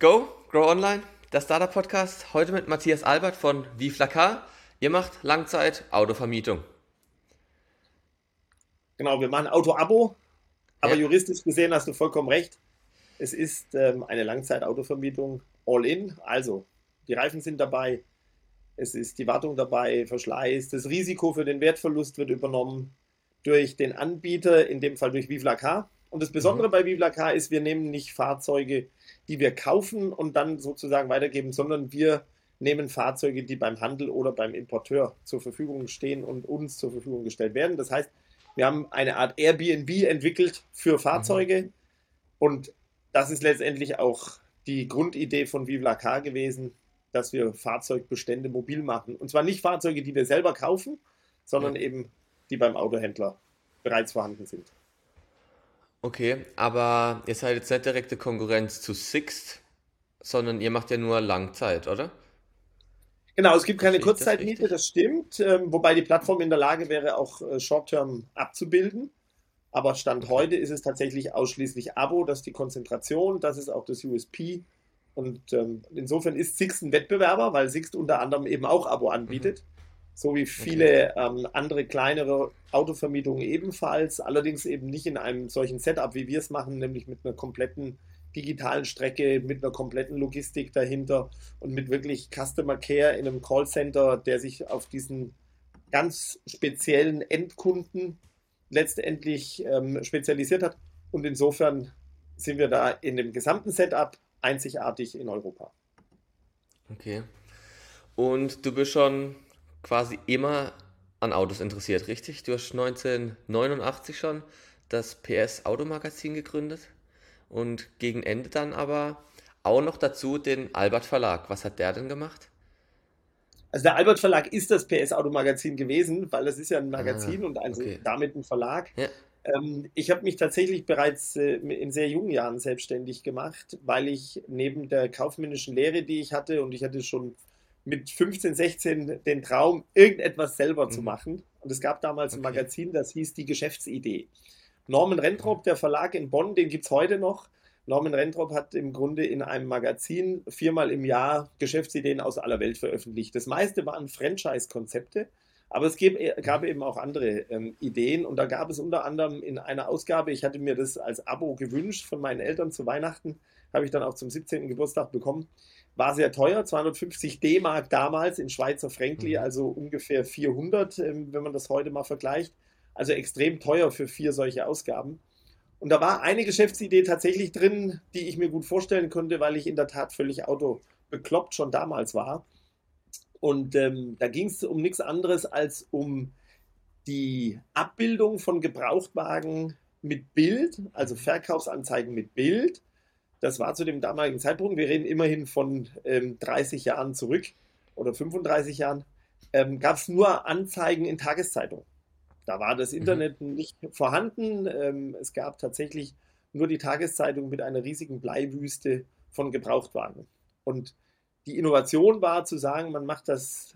Go, Grow Online, der Startup Podcast. Heute mit Matthias Albert von Viflacar. Ihr macht Langzeit-Autovermietung. Genau, wir machen Auto-Abo, aber ja. juristisch gesehen hast du vollkommen recht. Es ist ähm, eine Langzeit-Autovermietung all-in. Also, die Reifen sind dabei, es ist die Wartung dabei, Verschleiß, das Risiko für den Wertverlust wird übernommen durch den Anbieter, in dem Fall durch Vivlacar. Und das Besondere mhm. bei Vivlacar ist, wir nehmen nicht Fahrzeuge, die wir kaufen und dann sozusagen weitergeben, sondern wir nehmen Fahrzeuge, die beim Handel oder beim Importeur zur Verfügung stehen und uns zur Verfügung gestellt werden. Das heißt, wir haben eine Art Airbnb entwickelt für Fahrzeuge mhm. und das ist letztendlich auch die Grundidee von Vivlacar gewesen, dass wir Fahrzeugbestände mobil machen. Und zwar nicht Fahrzeuge, die wir selber kaufen, sondern ja. eben die beim Autohändler bereits vorhanden sind. Okay, aber ihr seid jetzt nicht direkte Konkurrenz zu Sixt, sondern ihr macht ja nur Langzeit, oder? Genau, es gibt keine Kurzzeitmiete, das, das stimmt, ähm, wobei die Plattform in der Lage wäre, auch äh, Short-Term abzubilden. Aber Stand okay. heute ist es tatsächlich ausschließlich Abo, das ist die Konzentration, das ist auch das USP. Und ähm, insofern ist Sixt ein Wettbewerber, weil Sixt unter anderem eben auch Abo anbietet. Mhm so wie viele okay. ähm, andere kleinere Autovermietungen ebenfalls, allerdings eben nicht in einem solchen Setup, wie wir es machen, nämlich mit einer kompletten digitalen Strecke, mit einer kompletten Logistik dahinter und mit wirklich Customer Care in einem Callcenter, der sich auf diesen ganz speziellen Endkunden letztendlich ähm, spezialisiert hat. Und insofern sind wir da in dem gesamten Setup einzigartig in Europa. Okay. Und du bist schon quasi immer an Autos interessiert, richtig? Du hast 1989 schon das PS Automagazin gegründet und gegen Ende dann aber auch noch dazu den Albert Verlag. Was hat der denn gemacht? Also der Albert Verlag ist das PS Automagazin gewesen, weil das ist ja ein Magazin ah, und also okay. damit ein Verlag. Ja. Ähm, ich habe mich tatsächlich bereits äh, in sehr jungen Jahren selbstständig gemacht, weil ich neben der kaufmännischen Lehre, die ich hatte, und ich hatte schon mit 15, 16 den Traum, irgendetwas selber mhm. zu machen. Und es gab damals okay. ein Magazin, das hieß Die Geschäftsidee. Norman Rentrop, der Verlag in Bonn, den gibt es heute noch. Norman Rentrop hat im Grunde in einem Magazin viermal im Jahr Geschäftsideen aus aller Welt veröffentlicht. Das meiste waren Franchise-Konzepte, aber es gab, gab, eben auch andere ähm, Ideen. Und da gab es unter anderem in einer Ausgabe, ich hatte mir das als Abo gewünscht von meinen Eltern zu Weihnachten, habe ich dann auch zum 17. Geburtstag bekommen war sehr teuer, 250 D-Mark damals in Schweizer Frankli, mhm. also ungefähr 400, ähm, wenn man das heute mal vergleicht. Also extrem teuer für vier solche Ausgaben. Und da war eine Geschäftsidee tatsächlich drin, die ich mir gut vorstellen konnte, weil ich in der Tat völlig autobekloppt schon damals war. Und ähm, da ging es um nichts anderes als um die Abbildung von Gebrauchtwagen mit Bild, also Verkaufsanzeigen mit Bild das war zu dem damaligen Zeitpunkt, wir reden immerhin von ähm, 30 Jahren zurück oder 35 Jahren, ähm, gab es nur Anzeigen in Tageszeitungen. Da war das mhm. Internet mhm. nicht vorhanden. Ähm, es gab tatsächlich nur die Tageszeitung mit einer riesigen Bleiwüste von Gebrauchtwagen. Und die Innovation war zu sagen, man macht das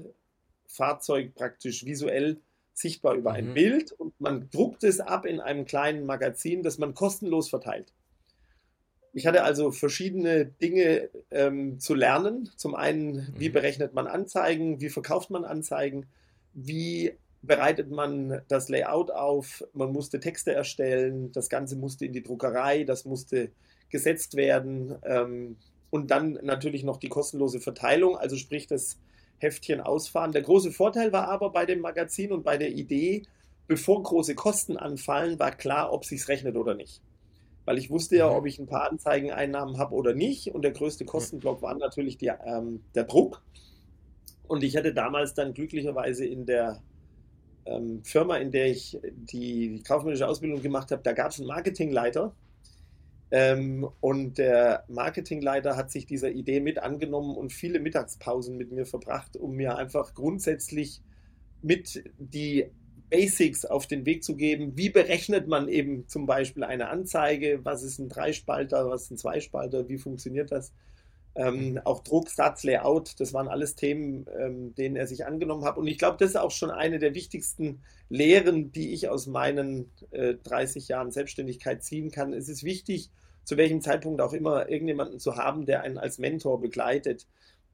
Fahrzeug praktisch visuell sichtbar über ein mhm. Bild und man druckt es ab in einem kleinen Magazin, das man kostenlos verteilt. Ich hatte also verschiedene Dinge ähm, zu lernen. Zum einen, wie mhm. berechnet man Anzeigen, wie verkauft man Anzeigen, wie bereitet man das Layout auf, man musste Texte erstellen, das Ganze musste in die Druckerei, das musste gesetzt werden ähm, und dann natürlich noch die kostenlose Verteilung, also sprich das Heftchen ausfahren. Der große Vorteil war aber bei dem Magazin und bei der Idee, bevor große Kosten anfallen, war klar, ob sich's rechnet oder nicht weil ich wusste ja, mhm. ob ich ein paar Anzeigeneinnahmen habe oder nicht. Und der größte Kostenblock war natürlich die, ähm, der Druck. Und ich hatte damals dann glücklicherweise in der ähm, Firma, in der ich die, die kaufmännische Ausbildung gemacht habe, da gab es einen Marketingleiter. Ähm, und der Marketingleiter hat sich dieser Idee mit angenommen und viele Mittagspausen mit mir verbracht, um mir einfach grundsätzlich mit die Basics auf den Weg zu geben. Wie berechnet man eben zum Beispiel eine Anzeige? Was ist ein Dreispalter? Was ist ein Zweispalter? Wie funktioniert das? Ähm, auch Druck, Satz, Layout, das waren alles Themen, ähm, denen er sich angenommen hat. Und ich glaube, das ist auch schon eine der wichtigsten Lehren, die ich aus meinen äh, 30 Jahren Selbstständigkeit ziehen kann. Es ist wichtig, zu welchem Zeitpunkt auch immer irgendjemanden zu haben, der einen als Mentor begleitet,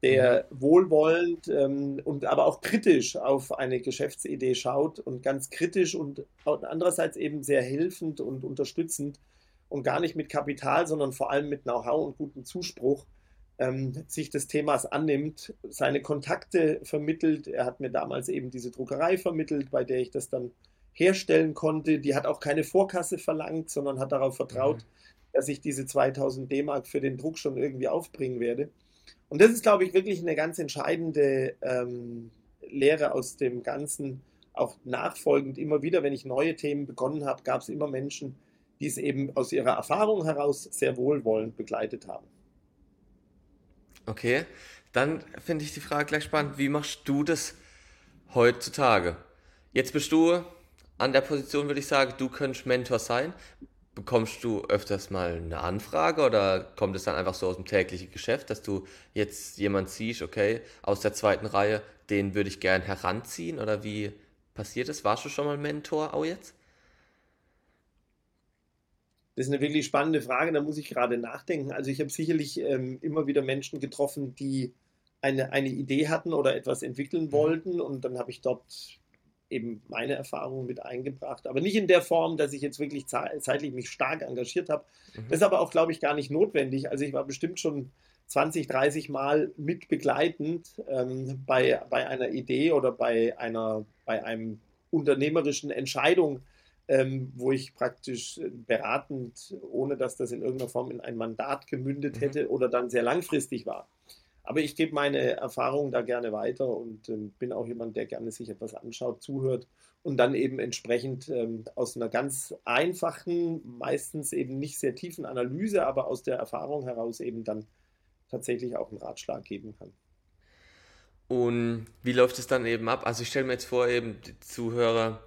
der mhm. wohlwollend ähm, und aber auch kritisch auf eine Geschäftsidee schaut und ganz kritisch und andererseits eben sehr hilfend und unterstützend und gar nicht mit Kapital, sondern vor allem mit Know-how und gutem Zuspruch ähm, sich des Themas annimmt, seine Kontakte vermittelt. Er hat mir damals eben diese Druckerei vermittelt, bei der ich das dann herstellen konnte. Die hat auch keine Vorkasse verlangt, sondern hat darauf vertraut, mhm. Dass ich diese 2000 D-Mark für den Druck schon irgendwie aufbringen werde. Und das ist, glaube ich, wirklich eine ganz entscheidende ähm, Lehre aus dem Ganzen. Auch nachfolgend immer wieder, wenn ich neue Themen begonnen habe, gab es immer Menschen, die es eben aus ihrer Erfahrung heraus sehr wohlwollend begleitet haben. Okay, dann finde ich die Frage gleich spannend. Wie machst du das heutzutage? Jetzt bist du an der Position, würde ich sagen, du könntest Mentor sein. Bekommst du öfters mal eine Anfrage oder kommt es dann einfach so aus dem täglichen Geschäft, dass du jetzt jemand siehst, okay, aus der zweiten Reihe, den würde ich gern heranziehen oder wie passiert es? Warst du schon mal Mentor auch jetzt? Das ist eine wirklich spannende Frage, da muss ich gerade nachdenken. Also ich habe sicherlich ähm, immer wieder Menschen getroffen, die eine, eine Idee hatten oder etwas entwickeln mhm. wollten und dann habe ich dort eben meine Erfahrungen mit eingebracht, aber nicht in der Form, dass ich jetzt wirklich zeitlich mich stark engagiert habe. Mhm. Das ist aber auch, glaube ich, gar nicht notwendig. Also ich war bestimmt schon 20, 30 Mal mit begleitend ähm, bei, bei einer Idee oder bei einer, bei einem unternehmerischen Entscheidung, ähm, wo ich praktisch beratend, ohne dass das in irgendeiner Form in ein Mandat gemündet mhm. hätte oder dann sehr langfristig war. Aber ich gebe meine Erfahrungen da gerne weiter und ähm, bin auch jemand, der gerne sich etwas anschaut, zuhört und dann eben entsprechend ähm, aus einer ganz einfachen, meistens eben nicht sehr tiefen Analyse, aber aus der Erfahrung heraus eben dann tatsächlich auch einen Ratschlag geben kann. Und wie läuft es dann eben ab? Also ich stelle mir jetzt vor, eben die Zuhörer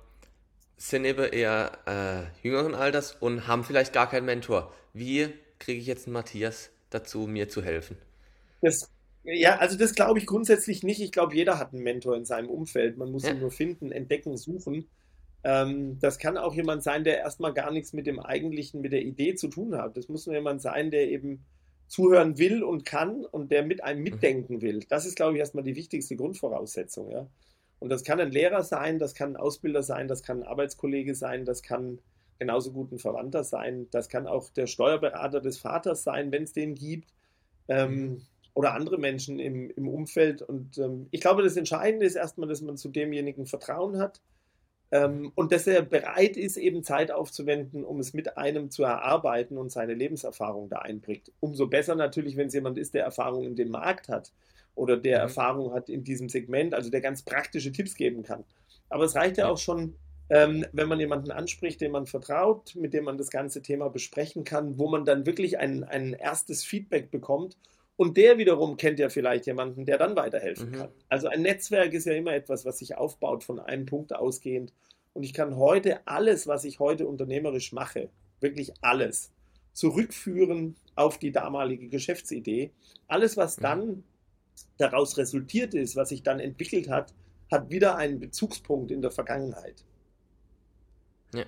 sind eben eher äh, jüngeren Alters und haben vielleicht gar keinen Mentor. Wie kriege ich jetzt einen Matthias dazu, mir zu helfen? Das ja, also das glaube ich grundsätzlich nicht. Ich glaube, jeder hat einen Mentor in seinem Umfeld. Man muss ja. ihn nur finden, entdecken, suchen. Ähm, das kann auch jemand sein, der erstmal gar nichts mit dem eigentlichen, mit der Idee zu tun hat. Das muss nur jemand sein, der eben zuhören will und kann und der mit einem mhm. mitdenken will. Das ist, glaube ich, erstmal die wichtigste Grundvoraussetzung. Ja? Und das kann ein Lehrer sein, das kann ein Ausbilder sein, das kann ein Arbeitskollege sein, das kann genauso gut ein Verwandter sein, das kann auch der Steuerberater des Vaters sein, wenn es den gibt. Ähm, mhm oder andere Menschen im, im Umfeld. Und ähm, ich glaube, das Entscheidende ist erstmal, dass man zu demjenigen Vertrauen hat ähm, und dass er bereit ist, eben Zeit aufzuwenden, um es mit einem zu erarbeiten und seine Lebenserfahrung da einbringt. Umso besser natürlich, wenn es jemand ist, der Erfahrung in dem Markt hat oder der mhm. Erfahrung hat in diesem Segment, also der ganz praktische Tipps geben kann. Aber es reicht ja auch schon, ähm, wenn man jemanden anspricht, dem man vertraut, mit dem man das ganze Thema besprechen kann, wo man dann wirklich ein, ein erstes Feedback bekommt und der wiederum kennt ja vielleicht jemanden, der dann weiterhelfen mhm. kann. Also ein Netzwerk ist ja immer etwas, was sich aufbaut von einem Punkt ausgehend. Und ich kann heute alles, was ich heute unternehmerisch mache, wirklich alles, zurückführen auf die damalige Geschäftsidee. Alles, was mhm. dann daraus resultiert ist, was sich dann entwickelt hat, hat wieder einen Bezugspunkt in der Vergangenheit. Ja.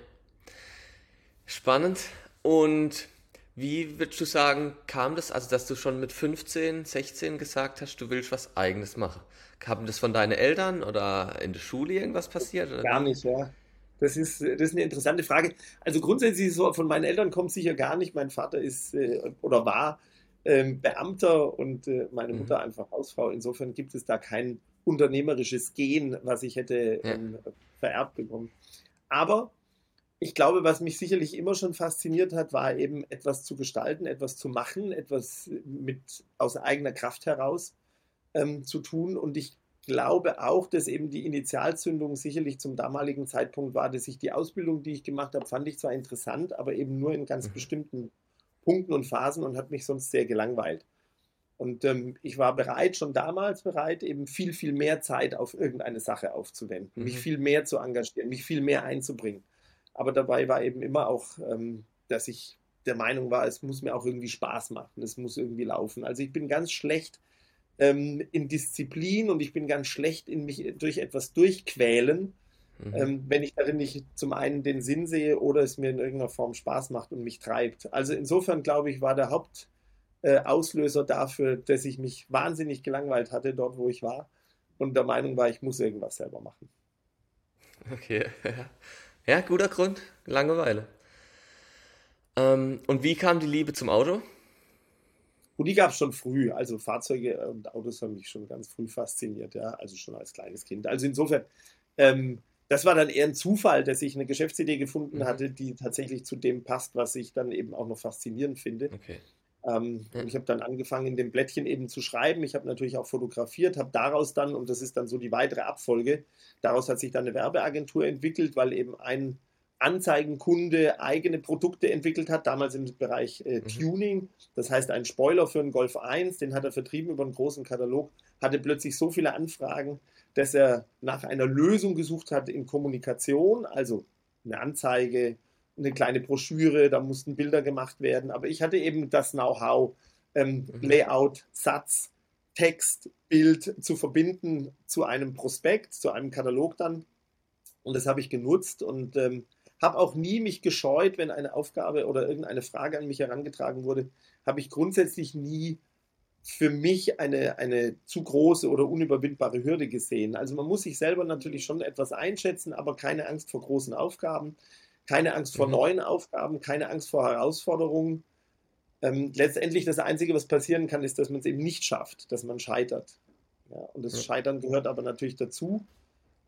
Spannend. Und wie würdest du sagen, kam das, also dass du schon mit 15, 16 gesagt hast, du willst was Eigenes machen? Kam das von deinen Eltern oder in der Schule irgendwas passiert? Oder? Gar nicht, ja. Das ist, das ist eine interessante Frage. Also grundsätzlich so, von meinen Eltern kommt sicher gar nicht. Mein Vater ist äh, oder war ähm, Beamter und äh, meine mhm. Mutter einfach Hausfrau. Insofern gibt es da kein unternehmerisches Gen, was ich hätte ähm, vererbt bekommen. Aber ich glaube, was mich sicherlich immer schon fasziniert hat, war eben etwas zu gestalten, etwas zu machen, etwas mit aus eigener Kraft heraus ähm, zu tun. Und ich glaube auch, dass eben die Initialzündung sicherlich zum damaligen Zeitpunkt war, dass ich die Ausbildung, die ich gemacht habe, fand ich zwar interessant, aber eben nur in ganz mhm. bestimmten Punkten und Phasen und hat mich sonst sehr gelangweilt. Und ähm, ich war bereit, schon damals bereit, eben viel, viel mehr Zeit auf irgendeine Sache aufzuwenden, mhm. mich viel mehr zu engagieren, mich viel mehr einzubringen. Aber dabei war eben immer auch, ähm, dass ich der Meinung war, es muss mir auch irgendwie Spaß machen, es muss irgendwie laufen. Also ich bin ganz schlecht ähm, in Disziplin und ich bin ganz schlecht in mich durch etwas durchquälen. mhm. ähm, wenn ich darin nicht zum einen den Sinn sehe oder es mir in irgendeiner Form Spaß macht und mich treibt. Also insofern glaube ich, war der Hauptauslöser äh, dafür, dass ich mich wahnsinnig gelangweilt hatte dort, wo ich war und der Meinung war, ich muss irgendwas selber machen. Okay, ja, guter Grund, Langeweile. Ähm, und wie kam die Liebe zum Auto? Und die gab es schon früh. Also Fahrzeuge und Autos haben mich schon ganz früh fasziniert, ja, also schon als kleines Kind. Also insofern, ähm, das war dann eher ein Zufall, dass ich eine Geschäftsidee gefunden mhm. hatte, die tatsächlich zu dem passt, was ich dann eben auch noch faszinierend finde. Okay. Ähm, ich habe dann angefangen, in dem Blättchen eben zu schreiben. Ich habe natürlich auch fotografiert, habe daraus dann, und das ist dann so die weitere Abfolge, daraus hat sich dann eine Werbeagentur entwickelt, weil eben ein Anzeigenkunde eigene Produkte entwickelt hat, damals im Bereich äh, mhm. Tuning. Das heißt, ein Spoiler für einen Golf 1, den hat er vertrieben über einen großen Katalog, hatte plötzlich so viele Anfragen, dass er nach einer Lösung gesucht hat in Kommunikation, also eine Anzeige, eine kleine Broschüre, da mussten Bilder gemacht werden. Aber ich hatte eben das Know-how, ähm, mhm. Layout, Satz, Text, Bild zu verbinden zu einem Prospekt, zu einem Katalog dann. Und das habe ich genutzt und ähm, habe auch nie mich gescheut, wenn eine Aufgabe oder irgendeine Frage an mich herangetragen wurde, habe ich grundsätzlich nie für mich eine, eine zu große oder unüberwindbare Hürde gesehen. Also man muss sich selber natürlich schon etwas einschätzen, aber keine Angst vor großen Aufgaben, keine Angst vor mhm. neuen Aufgaben, keine Angst vor Herausforderungen. Ähm, letztendlich das Einzige, was passieren kann, ist, dass man es eben nicht schafft, dass man scheitert. Ja, und das Scheitern gehört aber natürlich dazu.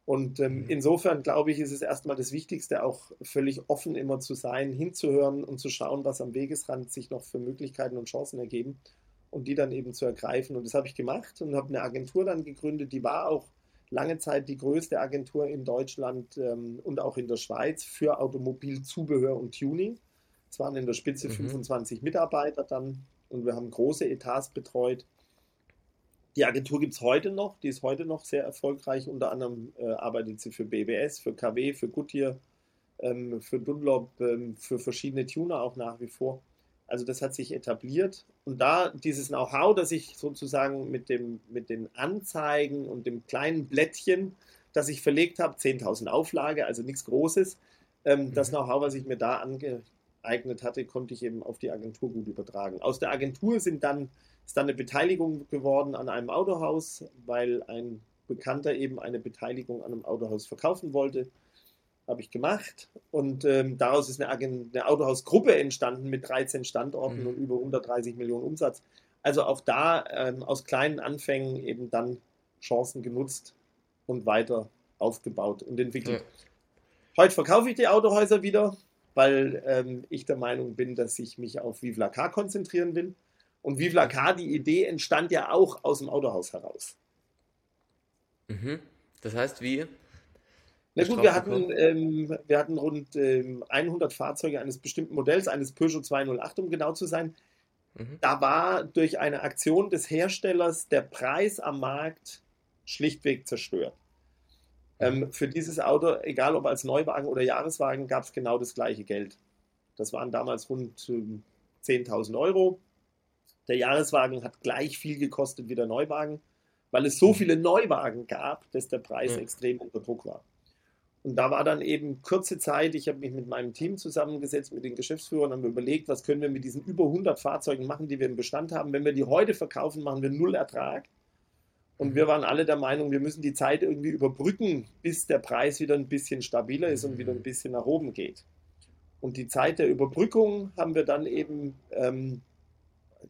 Und ähm, mhm. insofern glaube ich, ist es erstmal das Wichtigste, auch völlig offen immer zu sein, hinzuhören und zu schauen, was am Wegesrand sich noch für Möglichkeiten und Chancen ergeben und die dann eben zu ergreifen. Und das habe ich gemacht und habe eine Agentur dann gegründet, die war auch lange Zeit die größte Agentur in Deutschland ähm, und auch in der Schweiz für Automobilzubehör und Tuning. Es waren in der Spitze mhm. 25 Mitarbeiter dann und wir haben große Etats betreut die Agentur gibt es heute noch, die ist heute noch sehr erfolgreich. Unter anderem äh, arbeitet sie für BBS, für KW, für Goodyear, ähm, für Dunlop, ähm, für verschiedene Tuner auch nach wie vor. Also das hat sich etabliert. Und da dieses Know-how, das ich sozusagen mit, dem, mit den Anzeigen und dem kleinen Blättchen, das ich verlegt habe, 10.000 Auflage, also nichts Großes, ähm, mhm. das Know-how, was ich mir da angeeignet hatte, konnte ich eben auf die Agentur gut übertragen. Aus der Agentur sind dann ist dann eine Beteiligung geworden an einem Autohaus, weil ein Bekannter eben eine Beteiligung an einem Autohaus verkaufen wollte. Habe ich gemacht. Und ähm, daraus ist eine, eine, Autohausgruppe entstanden mit 13 Standorten mhm. und über 130 Millionen Umsatz. Also auch da ähm, aus kleinen Anfängen eben dann Chancen genutzt und weiter aufgebaut und entwickelt. Ja. Heute verkaufe ich die Autohäuser wieder, weil ähm, ich der Meinung bin, dass ich mich auf Vive la Car konzentrieren will. Und Vive la Car, die Idee entstand ja auch aus dem Autohaus heraus. Mhm. Das heißt, wie? Na gut, wir hatten, ähm, wir hatten rund ähm, 100 Fahrzeuge eines bestimmten Modells, eines Peugeot 208, um genau zu sein. Mhm. Da war durch eine Aktion des Herstellers der Preis am Markt schlichtweg zerstört. Mhm. Ähm, für dieses Auto, egal ob als Neuwagen oder Jahreswagen, gab es genau das gleiche Geld. Das waren damals rund 10.000 ähm, Euro. Der Jahreswagen hat gleich viel gekostet wie der Neuwagen, weil es so mhm. viele Neuwagen gab, dass der Preis ja. extrem unter Druck war. Und da war dann eben kurze Zeit, ich habe mich mit meinem Team zusammengesetzt, mit den Geschäftsführern, haben überlegt, was können wir mit diesen über 100 Fahrzeugen machen, die wir im Bestand haben. Wenn wir die heute verkaufen, machen wir null Ertrag. Und wir waren alle der Meinung, wir müssen die Zeit irgendwie überbrücken, bis der Preis wieder ein bisschen stabiler ist und wieder ein bisschen nach oben geht. Und die Zeit der Überbrückung haben wir dann eben ähm,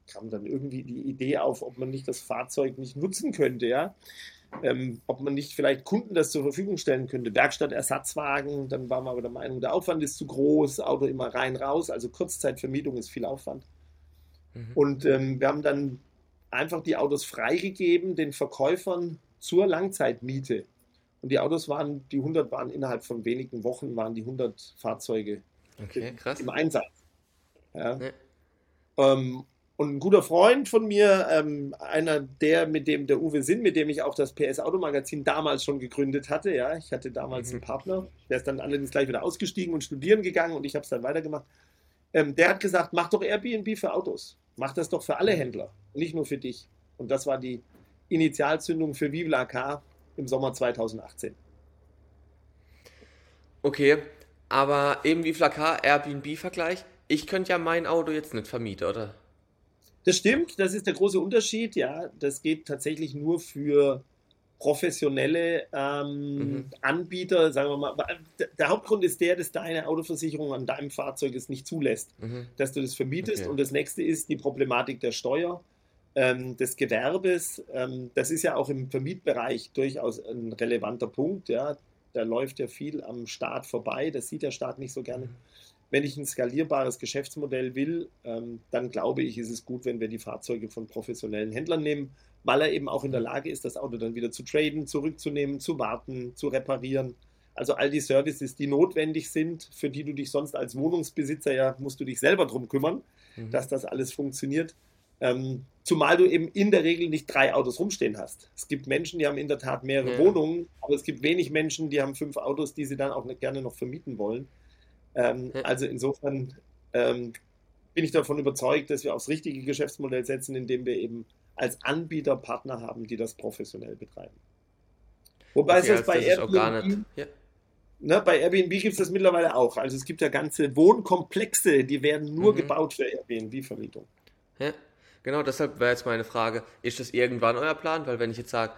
kam dann irgendwie die Idee auf, ob man nicht das Fahrzeug nicht nutzen könnte, ja. Ähm, ob man nicht vielleicht Kunden das zur Verfügung stellen könnte. Werkstattersatzwagen, dann waren wir aber der Meinung, der Aufwand ist zu groß, Auto immer rein, raus, also Kurzzeitvermietung ist viel Aufwand. Mhm. Und ähm, wir haben dann einfach die Autos freigegeben, den Verkäufern zur Langzeitmiete. Und die Autos waren, die 100 waren innerhalb von wenigen Wochen, waren die 100 Fahrzeuge okay, im Einsatz. Ja. Nee. Ähm, und ein guter Freund von mir, ähm, einer der, mit dem der Uwe Sinn, mit dem ich auch das PS Automagazin damals schon gegründet hatte, ja, ich hatte damals mhm. einen Partner, der ist dann allerdings gleich wieder ausgestiegen und studieren gegangen und ich habe es dann weitergemacht. Ähm, der hat gesagt, mach doch Airbnb für Autos, mach das doch für alle Händler, nicht nur für dich. Und das war die Initialzündung für Vive la Car im Sommer 2018. Okay, aber eben wie Flakar, Airbnb-Vergleich, ich könnte ja mein Auto jetzt nicht vermieten, oder? Das stimmt, das ist der große Unterschied. Ja, das geht tatsächlich nur für professionelle ähm, mhm. Anbieter, sagen wir mal. Der Hauptgrund ist der, dass deine Autoversicherung an deinem Fahrzeug es nicht zulässt, mhm. dass du das vermietest. Okay. Und das nächste ist die Problematik der Steuer, ähm, des Gewerbes. Ähm, das ist ja auch im Vermietbereich durchaus ein relevanter Punkt. Ja. Da läuft ja viel am Staat vorbei. Das sieht der Staat nicht so gerne. Mhm wenn ich ein skalierbares Geschäftsmodell will, ähm, dann glaube ich, ist es gut, wenn wir die Fahrzeuge von professionellen Händlern nehmen, weil er eben auch in der Lage ist, das Auto dann wieder zu traden, zurückzunehmen, zu warten, zu reparieren. Also all die Services, die notwendig sind, für die du dich sonst als Wohnungsbesitzer ja, musst du dich selber drum kümmern, mhm. dass das alles funktioniert. Ähm, zumal du eben in der Regel nicht drei Autos rumstehen hast. Es gibt Menschen, die haben in der Tat mehrere ja. Wohnungen, aber es gibt wenig Menschen, die haben fünf Autos, die sie dann auch gerne noch vermieten wollen. Ähm, ja. Also insofern ähm, bin ich davon überzeugt, dass wir aufs richtige Geschäftsmodell setzen, indem wir eben als Anbieter Partner haben, die das professionell betreiben. Wobei okay, es das bei Airbnb, ja. ne, bei Airbnb gibt es das mittlerweile auch. Also es gibt ja ganze Wohnkomplexe, die werden nur mhm. gebaut für Airbnb-Vermietung. Ja, genau, deshalb wäre jetzt meine Frage, ist das irgendwann euer Plan? Weil wenn ich jetzt sage,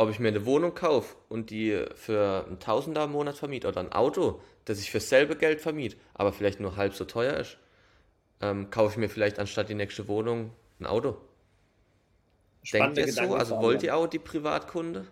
ob ich mir eine Wohnung kaufe und die für einen Tausender im Monat vermiete oder ein Auto, das ich für selbe Geld vermiete, aber vielleicht nur halb so teuer ist, ähm, kaufe ich mir vielleicht anstatt die nächste Wohnung ein Auto. Denkt ihr so? Also wollt ihr auch die Privatkunde?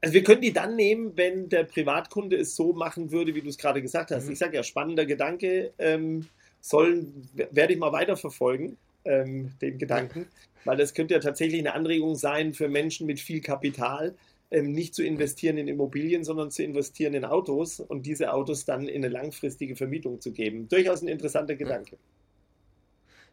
Also wir können die dann nehmen, wenn der Privatkunde es so machen würde, wie du es gerade gesagt hast. Mhm. Ich sage ja, spannender Gedanke, ähm, sollen, werde ich mal weiterverfolgen, ähm, den Gedanken, weil das könnte ja tatsächlich eine Anregung sein für Menschen mit viel Kapital, ähm, nicht zu investieren in Immobilien, sondern zu investieren in Autos und diese Autos dann in eine langfristige Vermietung zu geben. Durchaus ein interessanter Gedanke.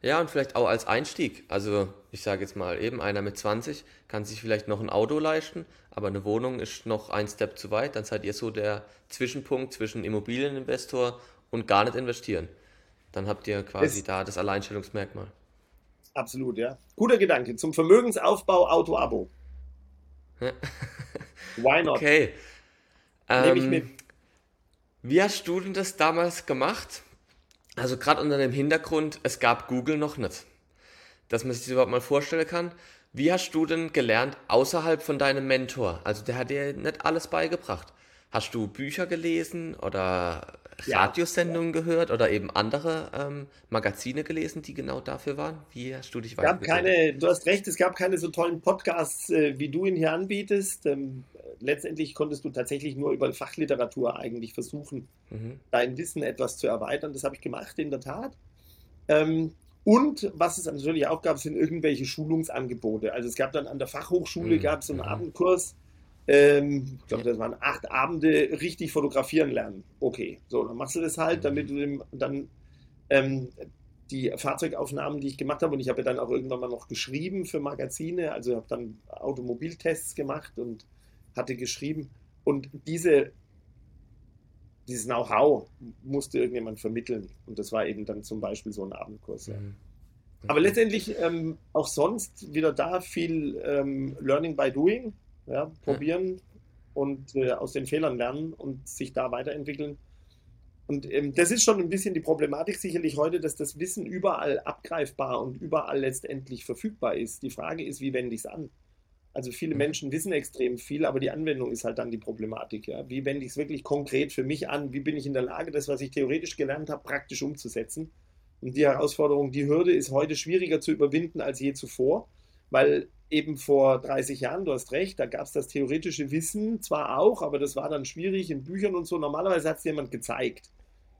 Ja, und vielleicht auch als Einstieg. Also ich sage jetzt mal, eben einer mit 20 kann sich vielleicht noch ein Auto leisten, aber eine Wohnung ist noch ein Step zu weit. Dann seid ihr so der Zwischenpunkt zwischen Immobilieninvestor und gar nicht investieren. Dann habt ihr quasi es da das Alleinstellungsmerkmal. Absolut, ja. Guter Gedanke. Zum Vermögensaufbau Auto-Abo. Why not? Okay. Nehme ich ähm, mit. Wie hast du denn das damals gemacht? Also gerade unter dem Hintergrund, es gab Google noch nicht. Dass man sich das überhaupt mal vorstellen kann. Wie hast du denn gelernt außerhalb von deinem Mentor? Also der hat dir nicht alles beigebracht. Hast du Bücher gelesen oder Radiosendungen ja. gehört oder eben andere ähm, Magazine gelesen, die genau dafür waren? Wie hast du dich gab keine, Du hast recht, es gab keine so tollen Podcasts, äh, wie du ihn hier anbietest. Ähm, letztendlich konntest du tatsächlich nur über Fachliteratur eigentlich versuchen, mhm. dein Wissen etwas zu erweitern. Das habe ich gemacht, in der Tat. Ähm, und was es natürlich auch gab, sind irgendwelche Schulungsangebote. Also es gab dann an der Fachhochschule mhm. gab es einen mhm. Abendkurs, ähm, ich glaube, das waren acht Abende richtig fotografieren lernen. Okay, so, dann machst du das halt, damit du dann ähm, die Fahrzeugaufnahmen, die ich gemacht habe, und ich habe ja dann auch irgendwann mal noch geschrieben für Magazine, also habe dann Automobiltests gemacht und hatte geschrieben. Und diese, dieses Know-how musste irgendjemand vermitteln. Und das war eben dann zum Beispiel so ein Abendkurs. Ja. Mhm. Aber letztendlich ähm, auch sonst wieder da viel ähm, Learning by Doing ja, probieren und äh, aus den Fehlern lernen und sich da weiterentwickeln. Und ähm, das ist schon ein bisschen die Problematik sicherlich heute, dass das Wissen überall abgreifbar und überall letztendlich verfügbar ist. Die Frage ist, wie wende ich es an? Also viele Menschen wissen extrem viel, aber die Anwendung ist halt dann die Problematik. Ja? Wie wende ich es wirklich konkret für mich an? Wie bin ich in der Lage, das, was ich theoretisch gelernt habe, praktisch umzusetzen? Und die Herausforderung, die Hürde ist heute schwieriger zu überwinden als je zuvor, weil eben vor 30 Jahren, du hast recht, da gab es das theoretische Wissen zwar auch, aber das war dann schwierig in Büchern und so. Normalerweise hat es jemand gezeigt.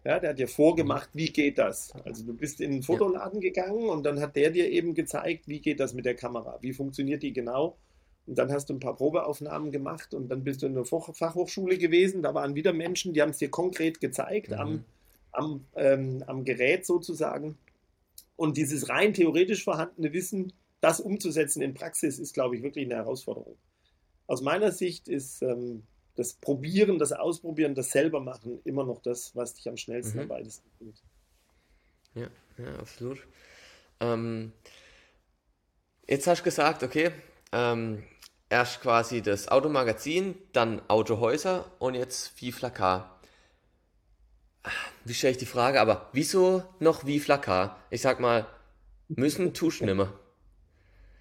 Ja, der hat dir vorgemacht, wie geht das. Also du bist in einen Fotoladen gegangen und dann hat der dir eben gezeigt, wie geht das mit der Kamera, wie funktioniert die genau. Und dann hast du ein paar Probeaufnahmen gemacht und dann bist du in der Fachhochschule gewesen. Da waren wieder Menschen, die haben es dir konkret gezeigt mhm. am, am, ähm, am Gerät sozusagen. Und dieses rein theoretisch vorhandene Wissen das umzusetzen in Praxis ist, glaube ich, wirklich eine Herausforderung. Aus meiner Sicht ist ähm, das Probieren, das Ausprobieren, das selber machen immer noch das, was dich am schnellsten mhm. am weitesten bringt. Ja, ja, absolut. Ähm, jetzt hast du gesagt, okay, ähm, erst quasi das Automagazin, dann Autohäuser und jetzt Fifla K. wie stelle ich die Frage, aber wieso noch wie Flakar? Ich sag mal, müssen Tuschen immer.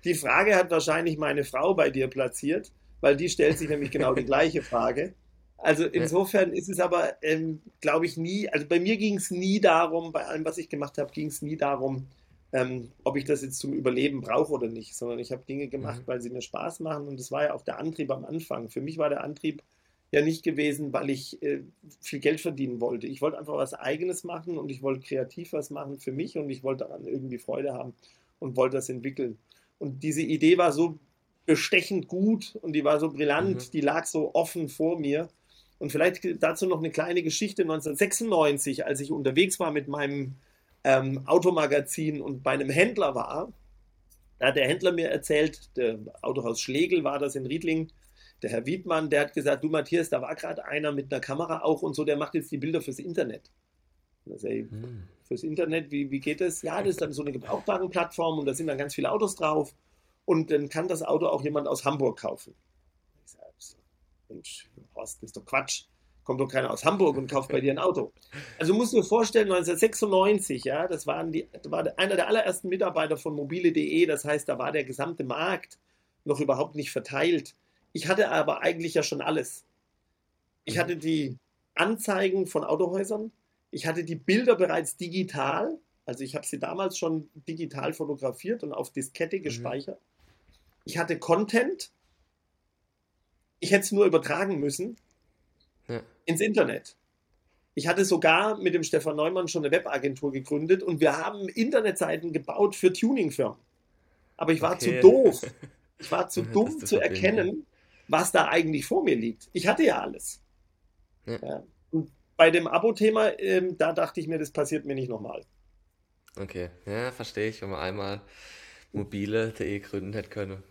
Die Frage hat wahrscheinlich meine Frau bei dir platziert, weil die stellt sich nämlich genau die gleiche Frage. Also insofern ist es aber, ähm, glaube ich, nie, also bei mir ging es nie darum, bei allem, was ich gemacht habe, ging es nie darum, ähm, ob ich das jetzt zum Überleben brauche oder nicht, sondern ich habe Dinge gemacht, mhm. weil sie mir Spaß machen und das war ja auch der Antrieb am Anfang. Für mich war der Antrieb ja nicht gewesen, weil ich äh, viel Geld verdienen wollte. Ich wollte einfach was Eigenes machen und ich wollte kreativ was machen für mich und ich wollte daran irgendwie Freude haben und wollte das entwickeln. Und diese Idee war so bestechend gut und die war so brillant, mhm. die lag so offen vor mir. Und vielleicht dazu noch eine kleine Geschichte. 1996, als ich unterwegs war mit meinem ähm, Automagazin und bei einem Händler war, da hat der Händler mir erzählt, der Autohaus Schlegel war das in Riedling, der Herr Wiedmann, der hat gesagt, du Matthias, da war gerade einer mit einer Kamera auch und so, der macht jetzt die Bilder fürs Internet. Und ich, hm. Fürs Internet, wie, wie geht das? Ja, das ist dann so eine Gebrauchtwagenplattform und da sind dann ganz viele Autos drauf und dann kann das Auto auch jemand aus Hamburg kaufen. Mensch, Horst, das ist doch Quatsch. Kommt doch keiner aus Hamburg und kauft bei dir ein Auto. Also musst du dir vorstellen, 1996, ja, das waren die, das war einer der allerersten Mitarbeiter von mobile.de, das heißt, da war der gesamte Markt noch überhaupt nicht verteilt. Ich hatte aber eigentlich ja schon alles. Ich hatte die Anzeigen von Autohäusern, ich hatte die Bilder bereits digital, also ich habe sie damals schon digital fotografiert und auf Diskette mhm. gespeichert. Ich hatte Content, ich hätte es nur übertragen müssen ja. ins Internet. Ich hatte sogar mit dem Stefan Neumann schon eine Webagentur gegründet und wir haben Internetseiten gebaut für Tuningfirmen. Aber ich war okay. zu doof. Ich war zu dumm zu erkennen, was da eigentlich vor mir liegt. Ich hatte ja alles. Ja. Ja. Und bei dem Abo-Thema, ähm, da dachte ich mir, das passiert mir nicht nochmal. Okay, ja, verstehe ich, wenn man einmal mobile.de gründen hätte können.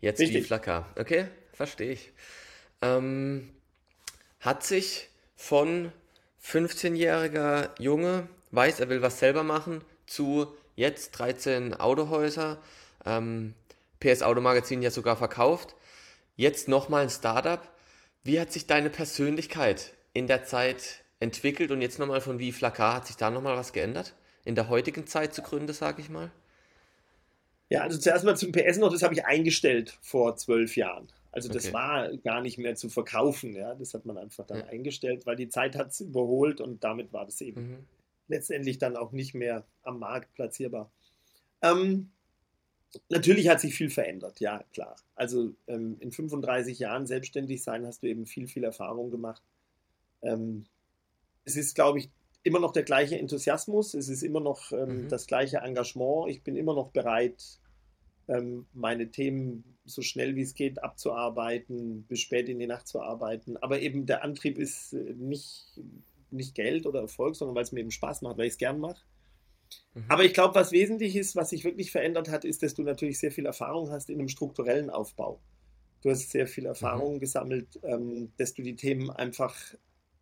Jetzt Richtig. wie Flacker. Okay, verstehe ich. Ähm, hat sich von 15-jähriger Junge, weiß, er will was selber machen, zu jetzt 13 Autohäuser, ähm, PS Automagazin ja sogar verkauft, jetzt nochmal ein Startup. Wie hat sich deine Persönlichkeit in der Zeit entwickelt und jetzt nochmal von wie Flakar, hat sich da nochmal was geändert? In der heutigen Zeit zu gründen, sage ich mal? Ja, also zuerst mal zum PS noch, das habe ich eingestellt vor zwölf Jahren. Also das okay. war gar nicht mehr zu verkaufen, ja. Das hat man einfach dann ja. eingestellt, weil die Zeit hat es überholt und damit war das eben mhm. letztendlich dann auch nicht mehr am Markt platzierbar. Ähm, natürlich hat sich viel verändert, ja, klar. Also ähm, in 35 Jahren selbstständig sein, hast du eben viel, viel Erfahrung gemacht. Ähm, es ist, glaube ich, immer noch der gleiche Enthusiasmus, es ist immer noch ähm, mhm. das gleiche Engagement. Ich bin immer noch bereit, ähm, meine Themen so schnell wie es geht abzuarbeiten, bis spät in die Nacht zu arbeiten. Aber eben der Antrieb ist äh, nicht, nicht Geld oder Erfolg, sondern weil es mir eben Spaß macht, weil ich es gern mache. Mhm. Aber ich glaube, was wesentlich ist, was sich wirklich verändert hat, ist, dass du natürlich sehr viel Erfahrung hast in einem strukturellen Aufbau. Du hast sehr viel Erfahrung mhm. gesammelt, ähm, dass du die Themen einfach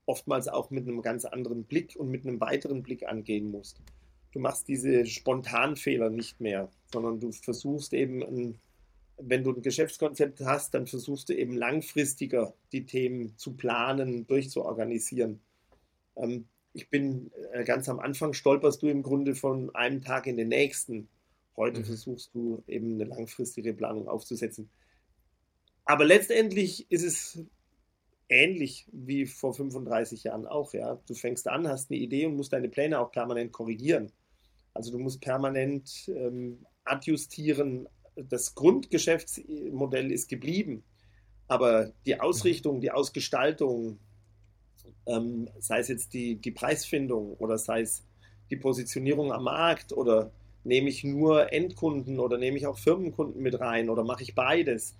oftmals auch mit einem ganz anderen Blick und mit einem weiteren Blick angehen musst du machst diese Spontanfehler nicht mehr, sondern du versuchst eben, ein, wenn du ein Geschäftskonzept hast, dann versuchst du eben langfristiger die Themen zu planen, durchzuorganisieren. Ähm, ich bin äh, ganz am Anfang stolperst du im Grunde von einem Tag in den nächsten. Heute mhm. versuchst du eben eine langfristige Planung aufzusetzen. Aber letztendlich ist es ähnlich wie vor 35 Jahren auch. Ja, du fängst an, hast eine Idee und musst deine Pläne auch permanent korrigieren. Also du musst permanent ähm, adjustieren. Das Grundgeschäftsmodell ist geblieben, aber die Ausrichtung, die Ausgestaltung, ähm, sei es jetzt die, die Preisfindung oder sei es die Positionierung am Markt oder nehme ich nur Endkunden oder nehme ich auch Firmenkunden mit rein oder mache ich beides?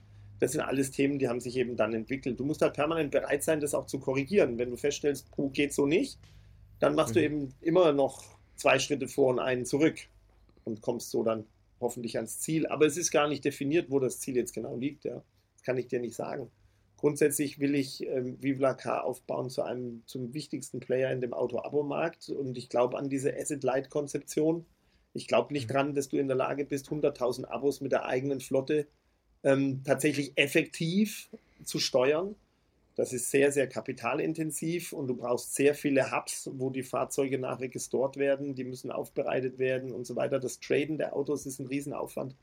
Das sind alles Themen, die haben sich eben dann entwickelt. Du musst halt permanent bereit sein, das auch zu korrigieren. Wenn du feststellst, oh, geht so nicht, dann machst mhm. du eben immer noch zwei Schritte vor und einen zurück und kommst so dann hoffentlich ans Ziel. Aber es ist gar nicht definiert, wo das Ziel jetzt genau liegt. Ja. Das kann ich dir nicht sagen. Grundsätzlich will ich ähm, Vivla Car aufbauen zu einem zum wichtigsten Player in dem Auto-Abo-Markt und ich glaube an diese Asset-Light-Konzeption. Ich glaube nicht mhm. dran, dass du in der Lage bist, 100.000 Abos mit der eigenen Flotte ähm, tatsächlich effektiv zu steuern. Das ist sehr, sehr kapitalintensiv und du brauchst sehr viele Hubs, wo die Fahrzeuge nachher gestort werden, die müssen aufbereitet werden und so weiter. Das Traden der Autos ist ein Riesenaufwand.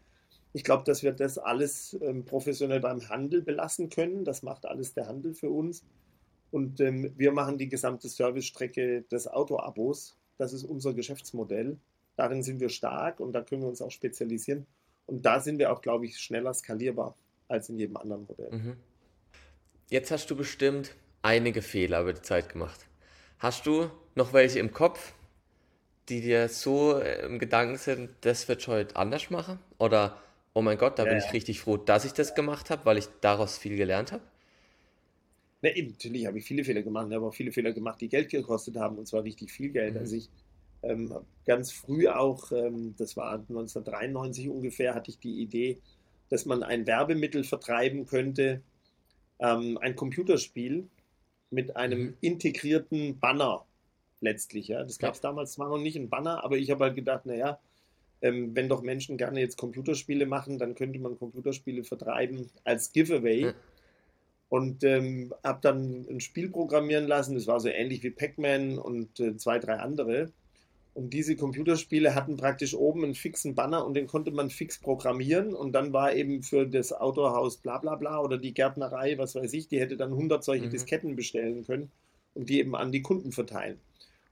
Ich glaube, dass wir das alles ähm, professionell beim Handel belassen können. Das macht alles der Handel für uns. Und ähm, wir machen die gesamte Servicestrecke des Autoabos. Das ist unser Geschäftsmodell. Darin sind wir stark und da können wir uns auch spezialisieren. Und da sind wir auch, glaube ich, schneller skalierbar als in jedem anderen Modell. Mhm. Jetzt hast du bestimmt einige Fehler über die Zeit gemacht. Hast du noch welche im Kopf, die dir so äh, im Gedanken sind, das wird heute anders machen? Oder, oh mein Gott, da ja, bin ich richtig froh, dass ich das gemacht habe, weil ich daraus viel gelernt habe? Ne, natürlich habe ich viele Fehler gemacht. Ich habe auch viele Fehler gemacht, die Geld gekostet haben, und zwar richtig viel Geld. Mhm. Also ich ähm, ganz früh auch, ähm, das war 1993 ungefähr, hatte ich die Idee, dass man ein Werbemittel vertreiben könnte, ähm, ein Computerspiel mit einem mhm. integrierten Banner letztlich. Ja. Das gab es ja. damals zwar noch nicht, ein Banner, aber ich habe halt gedacht, naja, ähm, wenn doch Menschen gerne jetzt Computerspiele machen, dann könnte man Computerspiele vertreiben als Giveaway. Mhm. Und ähm, habe dann ein Spiel programmieren lassen, das war so ähnlich wie Pac-Man und äh, zwei, drei andere. Und diese Computerspiele hatten praktisch oben einen fixen Banner und den konnte man fix programmieren. Und dann war eben für das Autohaus bla bla bla oder die Gärtnerei, was weiß ich, die hätte dann 100 solche mhm. Disketten bestellen können und die eben an die Kunden verteilen.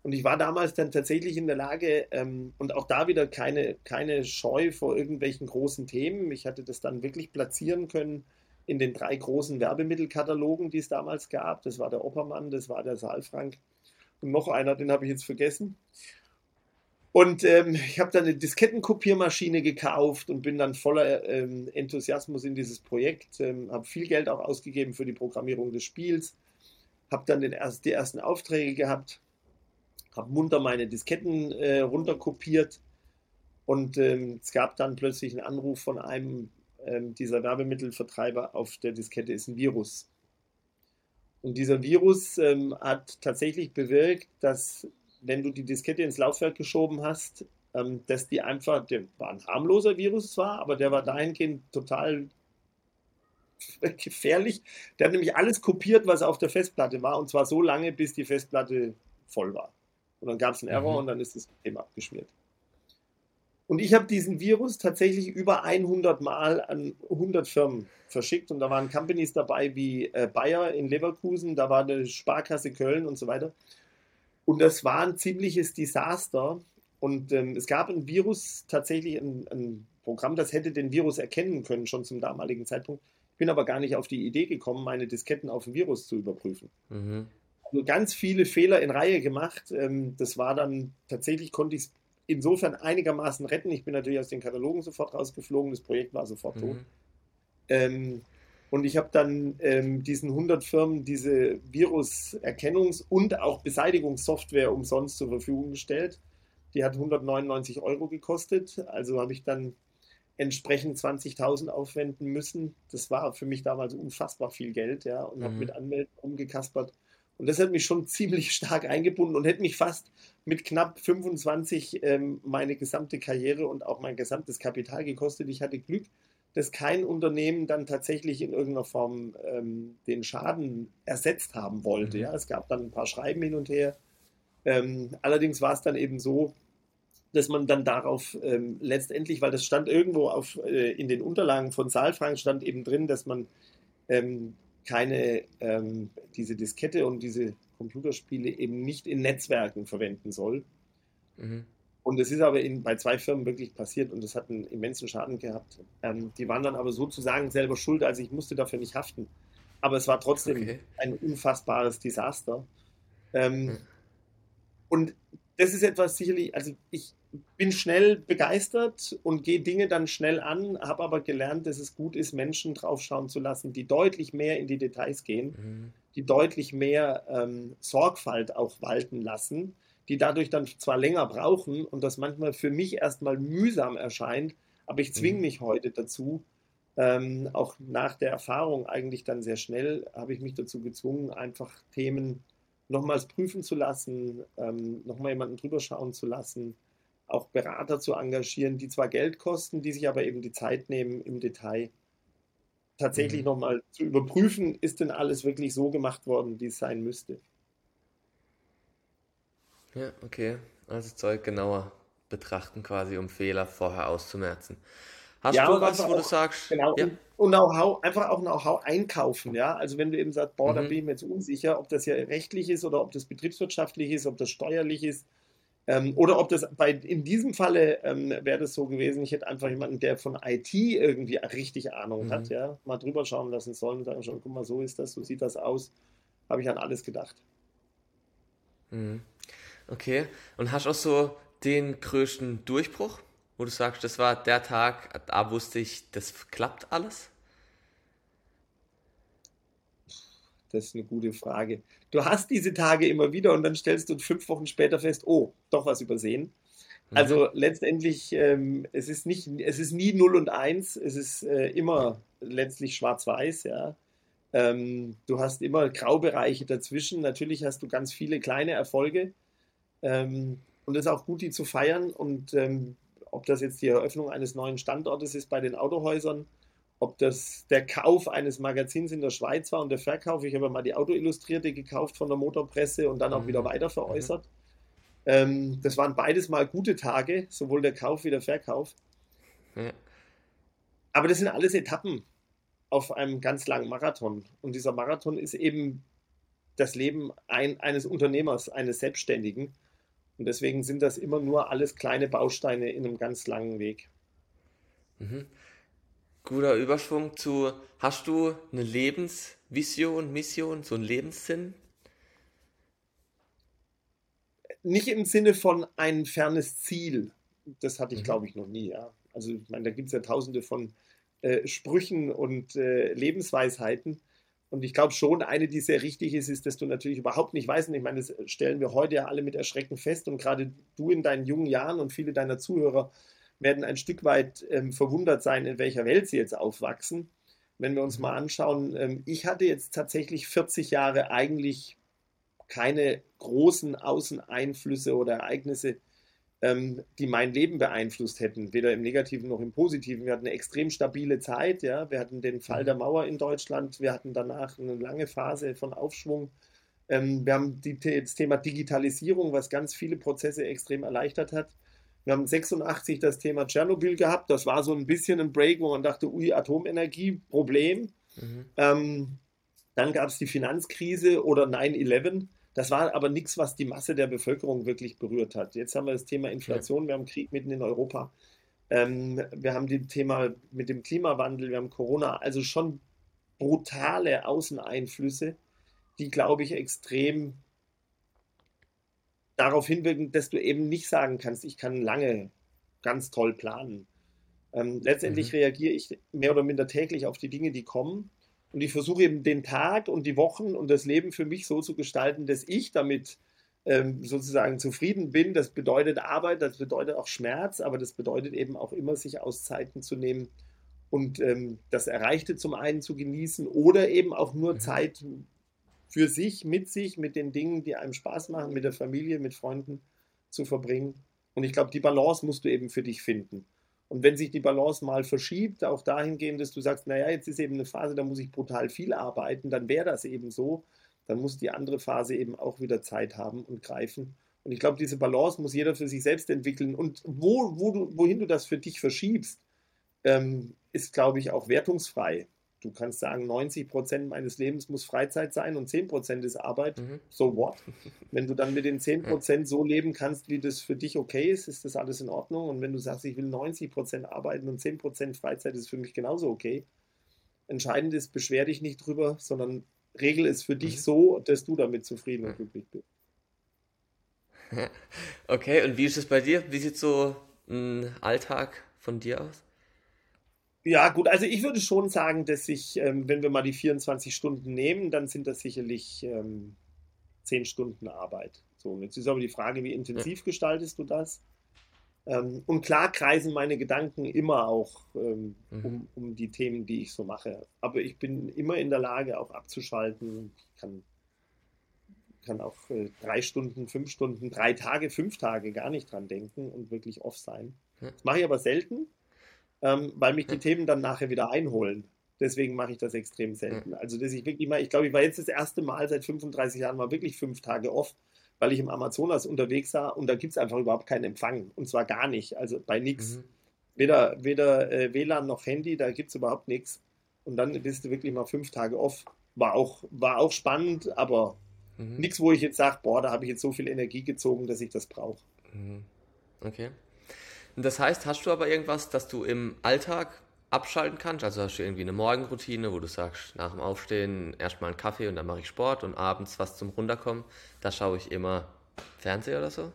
Und ich war damals dann tatsächlich in der Lage, ähm, und auch da wieder keine, keine Scheu vor irgendwelchen großen Themen. Ich hatte das dann wirklich platzieren können in den drei großen Werbemittelkatalogen, die es damals gab. Das war der Oppermann, das war der Saalfrank und noch einer, den habe ich jetzt vergessen. Und ähm, ich habe dann eine Diskettenkopiermaschine gekauft und bin dann voller ähm, Enthusiasmus in dieses Projekt, ähm, habe viel Geld auch ausgegeben für die Programmierung des Spiels, habe dann den erst, die ersten Aufträge gehabt, habe munter meine Disketten äh, runterkopiert und ähm, es gab dann plötzlich einen Anruf von einem ähm, dieser Werbemittelvertreiber, auf der Diskette ist ein Virus. Und dieser Virus ähm, hat tatsächlich bewirkt, dass wenn du die Diskette ins Laufwerk geschoben hast, ähm, dass die einfach, der war ein harmloser Virus zwar, aber der war dahingehend total gefährlich. Der hat nämlich alles kopiert, was auf der Festplatte war, und zwar so lange, bis die Festplatte voll war. Und dann gab es einen Error mhm. und dann ist das System abgeschmiert. Und ich habe diesen Virus tatsächlich über 100 Mal an 100 Firmen verschickt und da waren Companies dabei wie äh, Bayer in Leverkusen, da war eine Sparkasse Köln und so weiter. Und das war ein ziemliches Desaster. Und ähm, es gab ein Virus, tatsächlich ein, ein, Programm, das hätte den Virus erkennen können, schon zum damaligen Zeitpunkt. Ich bin aber gar nicht auf die Idee gekommen, meine Disketten auf ein Virus zu überprüfen. Mhm. Also ganz viele Fehler in Reihe gemacht. Ähm, das war dann tatsächlich, konnte ich es insofern einigermaßen retten. Ich bin natürlich aus den Katalogen sofort rausgeflogen, das Projekt war sofort mhm. tot. Ähm, und ich habe dann ähm, diesen 100 Firmen diese Viruserkennungs- und auch Beseitigungssoftware umsonst zur Verfügung gestellt. Die hat 199 Euro gekostet. Also habe ich dann entsprechend 20.000 aufwenden müssen. Das war für mich damals unfassbar viel Geld, ja, und mhm. habe mit Anmeldung umgekaspert. Und das hat mich schon ziemlich stark eingebunden und hätte mich fast mit knapp 25 ähm, meine gesamte Karriere und auch mein gesamtes Kapital gekostet. Ich hatte Glück, dass kein Unternehmen dann tatsächlich in irgendeiner Form ähm, den Schaden ersetzt haben wollte. Mhm. Ja, es gab dann ein paar Schreiben hin und her. Ähm, allerdings war es dann eben so, dass man dann darauf ähm, letztendlich, weil das stand irgendwo auf, äh, in den Unterlagen von Saalfrank, stand eben drin, dass man ähm, keine, ähm, diese Diskette und diese Computerspiele eben nicht in Netzwerken verwenden soll. Mhm. Und es ist aber in, bei zwei Firmen wirklich passiert und das hat einen immensen Schaden gehabt. Ähm, die waren dann aber sozusagen selber schuld, also ich musste dafür nicht haften. Aber es war trotzdem okay. ein unfassbares Desaster. Ähm, hm. Und das ist etwas sicherlich, also ich bin schnell begeistert und gehe Dinge dann schnell an, habe aber gelernt, dass es gut ist, Menschen draufschauen zu lassen, die deutlich mehr in die Details gehen, mhm. die deutlich mehr ähm, Sorgfalt auch walten lassen die dadurch dann zwar länger brauchen und das manchmal für mich erstmal mühsam erscheint, aber ich zwinge mhm. mich heute dazu, ähm, auch nach der Erfahrung eigentlich dann sehr schnell, habe ich mich dazu gezwungen, einfach Themen nochmals prüfen zu lassen, ähm, nochmal jemanden drüber schauen zu lassen, auch Berater zu engagieren, die zwar Geld kosten, die sich aber eben die Zeit nehmen im Detail. tatsächlich mhm. nochmal zu überprüfen, ist denn alles wirklich so gemacht worden, wie es sein müsste. Ja, okay. Also Zeug genauer betrachten quasi, um Fehler vorher auszumerzen. Hast ja, du was, wo du sagst? Genau, ja. und Know-how, einfach auch Know-how einkaufen, ja. Also wenn du eben sagst, boah, mhm. da bin ich mir jetzt unsicher, ob das ja rechtlich ist oder ob das betriebswirtschaftlich ist, ob das steuerlich ist. Ähm, oder ob das bei, in diesem Falle ähm, wäre das so gewesen, ich hätte einfach jemanden, der von IT irgendwie richtig Ahnung mhm. hat, ja, mal drüber schauen lassen sollen und sagen schon, guck mal, so ist das, so sieht das aus. Habe ich an alles gedacht. Mhm. Okay. Und hast auch so den größten Durchbruch, wo du sagst, das war der Tag, da wusste ich, das klappt alles? Das ist eine gute Frage. Du hast diese Tage immer wieder und dann stellst du fünf Wochen später fest, oh, doch was übersehen. Mhm. Also letztendlich, ähm, es ist nicht, es ist nie 0 und 1, es ist äh, immer letztlich schwarz-weiß, ja. Ähm, du hast immer Graubereiche dazwischen. Natürlich hast du ganz viele kleine Erfolge. Ähm, und es ist auch gut, die zu feiern. Und ähm, ob das jetzt die Eröffnung eines neuen Standortes ist bei den Autohäusern, ob das der Kauf eines Magazins in der Schweiz war und der Verkauf. Ich habe mal die Autoillustrierte gekauft von der Motorpresse und dann auch mhm. wieder weiter veräußert. Ähm, das waren beides mal gute Tage, sowohl der Kauf wie der Verkauf. Ja. Aber das sind alles Etappen auf einem ganz langen Marathon. Und dieser Marathon ist eben das Leben ein, eines Unternehmers, eines Selbstständigen. Und deswegen sind das immer nur alles kleine Bausteine in einem ganz langen Weg. Mhm guter Überschwung zu, hast du eine Lebensvision, Mission, so einen Lebenssinn? Nicht im Sinne von ein fernes Ziel. Das hatte ich, mhm. glaube ich, noch nie. Ja. Also, ich meine, da gibt es ja tausende von äh, Sprüchen und äh, Lebensweisheiten. Und ich glaube schon, eine, die sehr richtig ist, ist, dass du natürlich überhaupt nicht weißt, und ich meine, das stellen wir heute ja alle mit Erschrecken fest, und gerade du in deinen jungen Jahren und viele deiner Zuhörer werden ein Stück weit ähm, verwundert sein, in welcher Welt sie jetzt aufwachsen. Wenn wir uns mhm. mal anschauen, ähm, ich hatte jetzt tatsächlich 40 Jahre eigentlich keine großen Außeneinflüsse oder Ereignisse, ähm, die mein Leben beeinflusst hätten, weder im Negativen noch im Positiven. Wir hatten eine extrem stabile Zeit, ja. Wir hatten den Fall mhm. der Mauer in Deutschland, wir hatten danach eine lange Phase von Aufschwung. Ähm, wir haben die, das Thema Digitalisierung, was ganz viele Prozesse extrem erleichtert hat. Wir haben 86 das Thema Tschernobyl gehabt. Das war so ein bisschen ein Break, wo man dachte, ui, Atomenergie, Problem. Mhm. Ähm, dann gab es die Finanzkrise oder 9-11. Das war aber nichts, was die Masse der Bevölkerung wirklich berührt hat. Jetzt haben wir das Thema Inflation, wir haben Krieg mitten in Europa. Ähm, wir haben das Thema mit dem Klimawandel, wir haben Corona. Also schon brutale Außeneinflüsse, die, glaube ich, extrem darauf hinwirken, dass du eben nicht sagen kannst, ich kann lange ganz toll planen. Ähm, letztendlich mhm. reagiere ich mehr oder minder täglich auf die Dinge, die kommen. Und ich versuche eben den Tag und die Wochen und das Leben für mich so zu gestalten, dass ich damit ähm, sozusagen zufrieden bin. Das bedeutet Arbeit, das bedeutet auch Schmerz, aber das bedeutet eben auch immer, sich Auszeiten zu nehmen und ähm, das Erreichte zum einen zu genießen oder eben auch nur mhm. Zeit für sich, mit sich, mit den Dingen, die einem Spaß machen, mit der Familie, mit Freunden zu verbringen. Und ich glaube, die Balance musst du eben für dich finden. Und wenn sich die Balance mal verschiebt, auch dahingehend, dass du sagst, naja, jetzt ist eben eine Phase, da muss ich brutal viel arbeiten, dann wäre das eben so. Dann muss die andere Phase eben auch wieder Zeit haben und greifen. Und ich glaube, diese Balance muss jeder für sich selbst entwickeln. Und wo, wo du, wohin du das für dich verschiebst, ähm, ist, glaube ich, auch wertungsfrei du kannst sagen, 90 Prozent meines Lebens muss Freizeit sein und 10 Prozent ist Arbeit. Mhm. So what? Wenn du dann mit den 10 Prozent so leben kannst, wie das für dich okay ist, ist das alles in Ordnung. Und wenn du sagst, ich will 90 Prozent arbeiten und 10 Prozent Freizeit ist für mich genauso okay. Entscheidend ist, beschwer dich nicht drüber, sondern regel es für dich mhm. so, dass du damit zufrieden und glücklich bist. Okay, und wie ist es bei dir? Wie sieht so ein Alltag von dir aus? Ja, gut, also ich würde schon sagen, dass ich, ähm, wenn wir mal die 24 Stunden nehmen, dann sind das sicherlich ähm, 10 Stunden Arbeit. So, jetzt ist aber die Frage, wie intensiv gestaltest du das? Ähm, und klar kreisen meine Gedanken immer auch ähm, mhm. um, um die Themen, die ich so mache. Aber ich bin immer in der Lage, auch abzuschalten. Ich kann, kann auch äh, drei Stunden, fünf Stunden, drei Tage, fünf Tage gar nicht dran denken und wirklich off sein. Das mache ich aber selten ähm, weil mich die Themen dann nachher wieder einholen. Deswegen mache ich das extrem selten. Also, dass ich wirklich mal, ich glaube, ich war jetzt das erste Mal seit 35 Jahren mal wirklich fünf Tage off, weil ich im Amazonas unterwegs war und da gibt es einfach überhaupt keinen Empfang. Und zwar gar nicht. Also bei nichts. Mhm. Weder, weder äh, WLAN noch Handy, da gibt es überhaupt nichts. Und dann bist du wirklich mal fünf Tage off. War auch, war auch spannend, aber mhm. nichts, wo ich jetzt sage, boah, da habe ich jetzt so viel Energie gezogen, dass ich das brauche. Mhm. Okay. Und das heißt, hast du aber irgendwas, dass du im Alltag abschalten kannst? Also hast du irgendwie eine Morgenroutine, wo du sagst, nach dem Aufstehen erstmal einen Kaffee und dann mache ich Sport und abends was zum Runterkommen. Da schaue ich immer Fernseher oder so.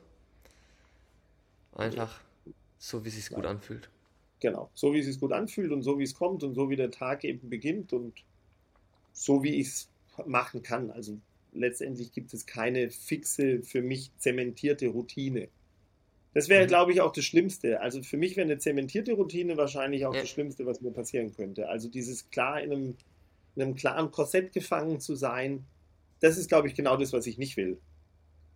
Einfach so, wie es sich gut anfühlt. Genau, so wie es sich gut anfühlt und so wie es kommt und so wie der Tag eben beginnt und so wie ich es machen kann. Also letztendlich gibt es keine fixe, für mich zementierte Routine. Das wäre, mhm. glaube ich, auch das Schlimmste. Also für mich wäre eine zementierte Routine wahrscheinlich auch ja. das Schlimmste, was mir passieren könnte. Also dieses klar in einem, in einem klaren Korsett gefangen zu sein, das ist, glaube ich, genau das, was ich nicht will.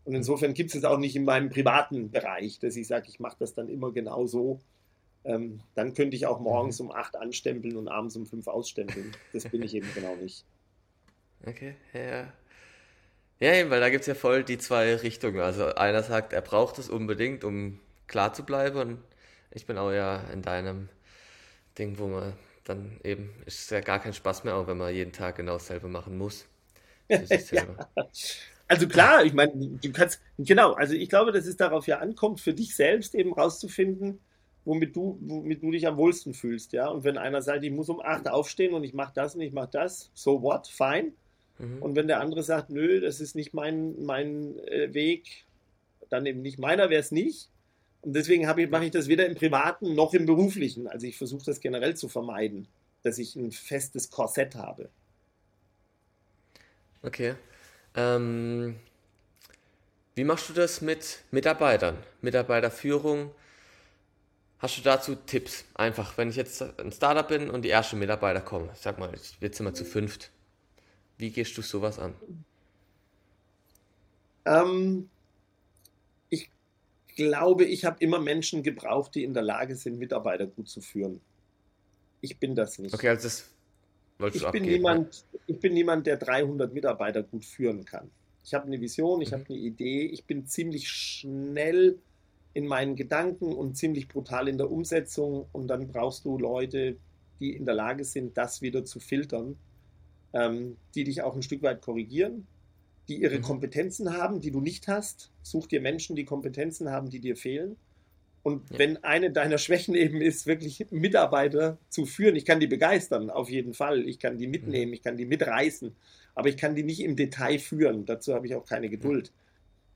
Und insofern gibt es es auch nicht in meinem privaten Bereich, dass ich sage, ich mache das dann immer genau so. Ähm, dann könnte ich auch morgens mhm. um acht anstempeln und abends um fünf ausstempeln. Das bin ich eben genau nicht. Okay, ja. Ja, weil da gibt es ja voll die zwei Richtungen. Also einer sagt, er braucht es unbedingt, um klar zu bleiben. Und ich bin auch ja in deinem Ding, wo man dann eben, ist ja gar kein Spaß mehr, auch wenn man jeden Tag genau dasselbe machen muss. ja. Also klar, ich meine, du kannst, genau, also ich glaube, dass es darauf ja ankommt, für dich selbst eben rauszufinden, womit du, womit du dich am wohlsten fühlst, ja. Und wenn einer sagt, ich muss um acht aufstehen und ich mache das und ich mache das, so what, fine. Mhm. Und wenn der andere sagt, nö, das ist nicht mein, mein äh, Weg, dann eben nicht meiner wäre es nicht. Und deswegen ich, mache ich das weder im Privaten noch im Beruflichen. Also ich versuche das generell zu vermeiden, dass ich ein festes Korsett habe. Okay. Ähm, wie machst du das mit Mitarbeitern? Mitarbeiterführung? Hast du dazu Tipps? Einfach, wenn ich jetzt ein Startup bin und die ersten Mitarbeiter kommen, sag mal, jetzt sind wir zu fünft. Wie gehst du sowas an? Ähm, ich glaube, ich habe immer Menschen gebraucht, die in der Lage sind, Mitarbeiter gut zu führen. Ich bin das nicht. Okay, also das wolltest ich du bin abgeben, niemand, ja? Ich bin niemand, der 300 Mitarbeiter gut führen kann. Ich habe eine Vision, ich mhm. habe eine Idee, ich bin ziemlich schnell in meinen Gedanken und ziemlich brutal in der Umsetzung und dann brauchst du Leute, die in der Lage sind, das wieder zu filtern ähm, die dich auch ein Stück weit korrigieren, die ihre mhm. Kompetenzen haben, die du nicht hast. Such dir Menschen, die Kompetenzen haben, die dir fehlen. Und ja. wenn eine deiner Schwächen eben ist, wirklich Mitarbeiter zu führen, ich kann die begeistern, auf jeden Fall. Ich kann die mhm. mitnehmen, ich kann die mitreißen, aber ich kann die nicht im Detail führen. Dazu habe ich auch keine Geduld.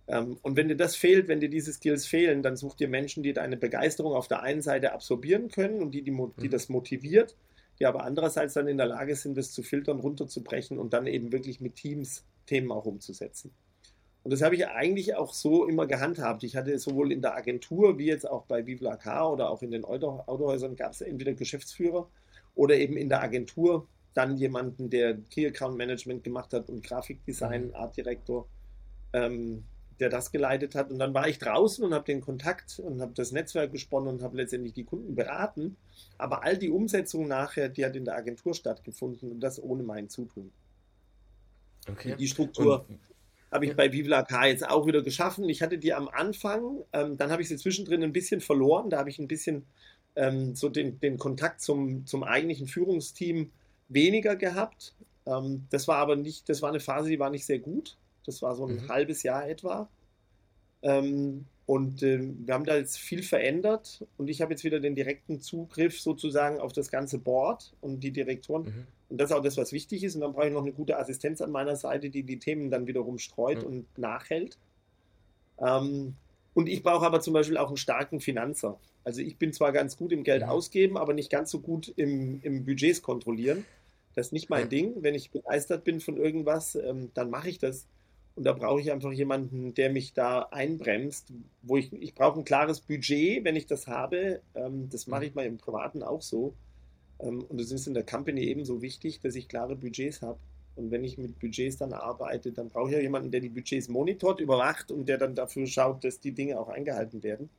Ähm, und wenn dir das fehlt, wenn dir diese Skills fehlen, dann such dir Menschen, die deine Begeisterung auf der einen Seite absorbieren können und die, die, die mhm. das motiviert die aber andererseits dann in der Lage sind, das zu filtern, runterzubrechen und dann eben wirklich mit Teams Themen auch umzusetzen. Und das habe ich eigentlich auch so immer gehandhabt. Ich hatte sowohl in der Agentur wie jetzt auch bei Viva Car oder auch in den Autohäusern gab es entweder Geschäftsführer oder eben in der Agentur dann jemanden, der Key Account Management gemacht hat und Grafikdesign, mhm. Art Director. Ähm, der das geleitet hat. Und dann war ich draußen und habe den Kontakt und habe das Netzwerk gesponnen und habe letztendlich die Kunden beraten. Aber all die Umsetzung nachher, die hat in der Agentur stattgefunden und das ohne mein Zutun. Okay. Die Struktur habe ich bei Viva K jetzt auch wieder geschaffen. Ich hatte die am Anfang, ähm, dann habe ich sie zwischendrin ein bisschen verloren. Da habe ich ein bisschen ähm, so den, den Kontakt zum, zum eigentlichen Führungsteam weniger gehabt. Ähm, das war aber nicht, das war eine Phase, die war nicht sehr gut. Das war so ein mhm. halbes Jahr etwa. Ähm, und äh, wir haben da jetzt viel verändert und ich habe jetzt wieder den direkten Zugriff sozusagen auf das ganze Board und die Direktoren. Mhm. Und das ist auch das, was wichtig ist. Und dann brauche ich noch eine gute Assistenz an meiner Seite, die die Themen dann wiederum streut mhm. und nachhält. Ähm, und ich brauche aber zum Beispiel auch einen starken Finanzer. Also ich bin zwar ganz gut im Geld mhm. ausgeben, aber nicht ganz so gut im, im Budgets kontrollieren. Das ist nicht mein Ding. Wenn ich begeistert bin von irgendwas, ähm, dann mache ich das. Und da brauche ich einfach jemanden, der mich da einbremst, wo ich, ich brauche ein klares Budget, wenn ich das habe. Ähm, das mache ich mal im Privaten auch so. Ähm, und es ist in der Company ebenso wichtig, dass ich klare Budgets habe. Und wenn ich mit Budgets dann arbeite, dann brauche ich ja jemanden, der die Budgets monitort, überwacht und der dann dafür schaut, dass die Dinge auch eingehalten werden.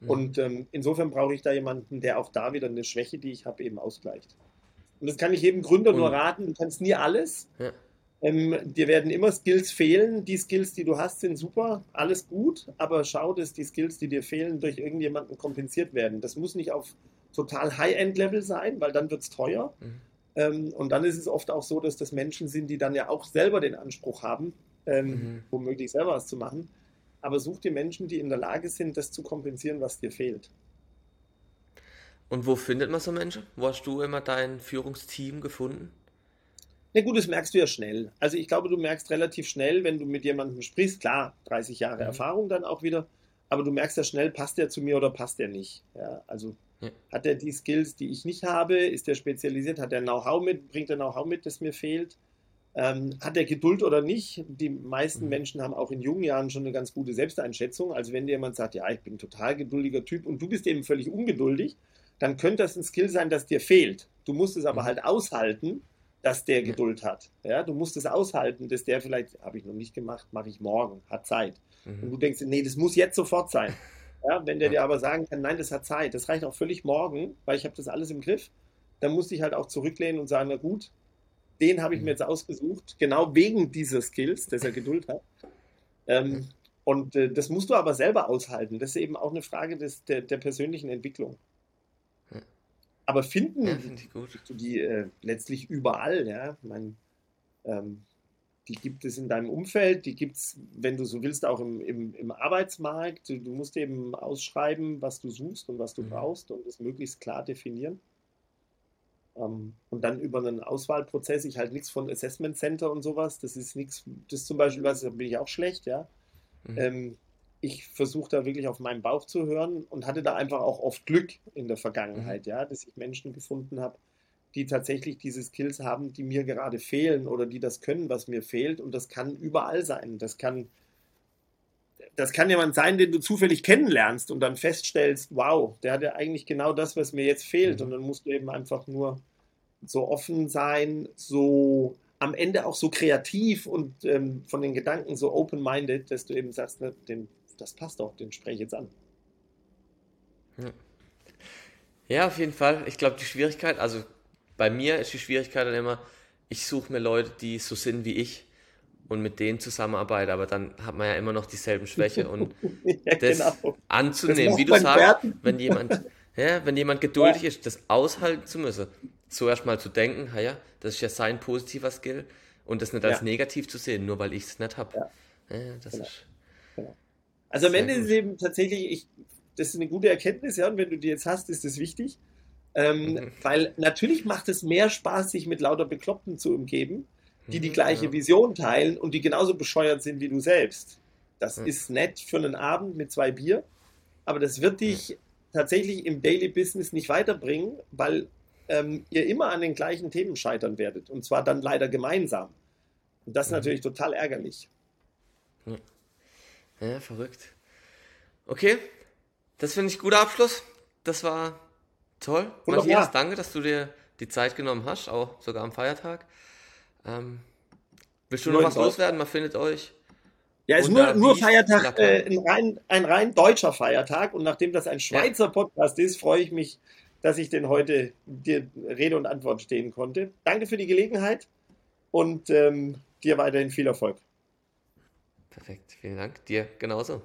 Mhm. Und ähm, insofern brauche ich da jemanden, der auch da wieder eine Schwäche, die ich habe, eben ausgleicht. Und das kann ich jedem Gründer und, nur raten. Du kannst nie alles. Ja. Ähm, dir werden immer Skills fehlen. Die Skills, die du hast, sind super, alles gut, aber schau, dass die Skills, die dir fehlen, durch irgendjemanden kompensiert werden. Das muss nicht auf total High-End-Level sein, weil dann wird es teuer. Mhm. Ähm, und dann ist es oft auch so, dass das Menschen sind, die dann ja auch selber den Anspruch haben, ähm, mhm. womöglich selber was zu machen. Aber such dir Menschen, die in der Lage sind, das zu kompensieren, was dir fehlt. Und wo findet man so Menschen? Wo hast du immer dein Führungsteam gefunden? Na gut, das merkst du ja schnell. Also ich glaube, du merkst relativ schnell, wenn du mit jemandem sprichst, klar, 30 Jahre mhm. Erfahrung dann auch wieder, aber du merkst ja schnell, passt der zu mir oder passt der nicht. Ja, also ja. hat er die Skills, die ich nicht habe, ist der spezialisiert, hat er Know-how mit, bringt er Know-how mit, das mir fehlt. Ähm, hat er Geduld oder nicht? Die meisten mhm. Menschen haben auch in jungen Jahren schon eine ganz gute Selbsteinschätzung. Also wenn dir jemand sagt, ja, ich bin ein total geduldiger Typ und du bist eben völlig ungeduldig, dann könnte das ein Skill sein, das dir fehlt. Du musst es aber mhm. halt aushalten dass der Geduld hat. Ja, du musst es aushalten, dass der vielleicht, habe ich noch nicht gemacht, mache ich morgen, hat Zeit. Mhm. Und du denkst, nee, das muss jetzt sofort sein. Ja, wenn der dir aber sagen kann, nein, das hat Zeit, das reicht auch völlig morgen, weil ich habe das alles im Griff, dann musst du dich halt auch zurücklehnen und sagen, na gut, den habe ich mhm. mir jetzt ausgesucht, genau wegen dieser Skills, dass er Geduld hat. Ähm, und äh, das musst du aber selber aushalten. Das ist eben auch eine Frage des, der, der persönlichen Entwicklung. Aber finden ja, du die äh, letztlich überall, ja. Meine, ähm, die gibt es in deinem Umfeld, die gibt es, wenn du so willst, auch im, im, im Arbeitsmarkt. Du, du, musst eben ausschreiben, was du suchst und was du mhm. brauchst und das möglichst klar definieren. Ähm, und dann über einen Auswahlprozess, ich halte nichts von Assessment Center und sowas, das ist nichts, das zum Beispiel, was da bin ich auch schlecht, ja. Mhm. Ähm, ich versuche da wirklich auf meinen Bauch zu hören und hatte da einfach auch oft Glück in der Vergangenheit, mhm. ja, dass ich Menschen gefunden habe, die tatsächlich diese Skills haben, die mir gerade fehlen oder die das können, was mir fehlt. Und das kann überall sein. Das kann, das kann jemand sein, den du zufällig kennenlernst und dann feststellst, wow, der hat ja eigentlich genau das, was mir jetzt fehlt. Mhm. Und dann musst du eben einfach nur so offen sein, so am Ende auch so kreativ und ähm, von den Gedanken so open-minded, dass du eben sagst, ne, den das passt doch, den spreche ich jetzt an. Ja, auf jeden Fall. Ich glaube, die Schwierigkeit, also bei mir ist die Schwierigkeit dann immer, ich suche mir Leute, die so sind wie ich und mit denen zusammenarbeite, aber dann hat man ja immer noch dieselben Schwäche und ja, das genau. anzunehmen, das wie du sagst, wenn jemand, ja, wenn jemand geduldig ja. ist, das aushalten zu müssen, zuerst mal zu denken, ja, das ist ja sein positiver Skill und das nicht als negativ zu sehen, nur weil ich es nicht habe. Ja. das genau. ist. Also am Sehr Ende gut. ist es eben tatsächlich, ich, das ist eine gute Erkenntnis, ja, und wenn du die jetzt hast, ist das wichtig. Ähm, mhm. Weil natürlich macht es mehr Spaß, sich mit lauter Bekloppten zu umgeben, die die mhm, gleiche ja. Vision teilen und die genauso bescheuert sind wie du selbst. Das ja. ist nett für einen Abend mit zwei Bier, aber das wird dich ja. tatsächlich im Daily Business nicht weiterbringen, weil ähm, ihr immer an den gleichen Themen scheitern werdet und zwar dann leider gemeinsam. Und das ist mhm. natürlich total ärgerlich. Ja, verrückt. Okay, das finde ich guter Abschluss. Das war toll. Wunderbar. Matthias, danke, dass du dir die Zeit genommen hast, auch sogar am Feiertag. Ähm, willst du noch was loswerden? Man findet euch. Ja, ist nur, nur Feiertag, äh, ein, rein, ein rein deutscher Feiertag. Und nachdem das ein Schweizer ja. Podcast ist, freue ich mich, dass ich den heute dir Rede und Antwort stehen konnte. Danke für die Gelegenheit und ähm, dir weiterhin viel Erfolg. Perfekt, vielen Dank. Dir genauso.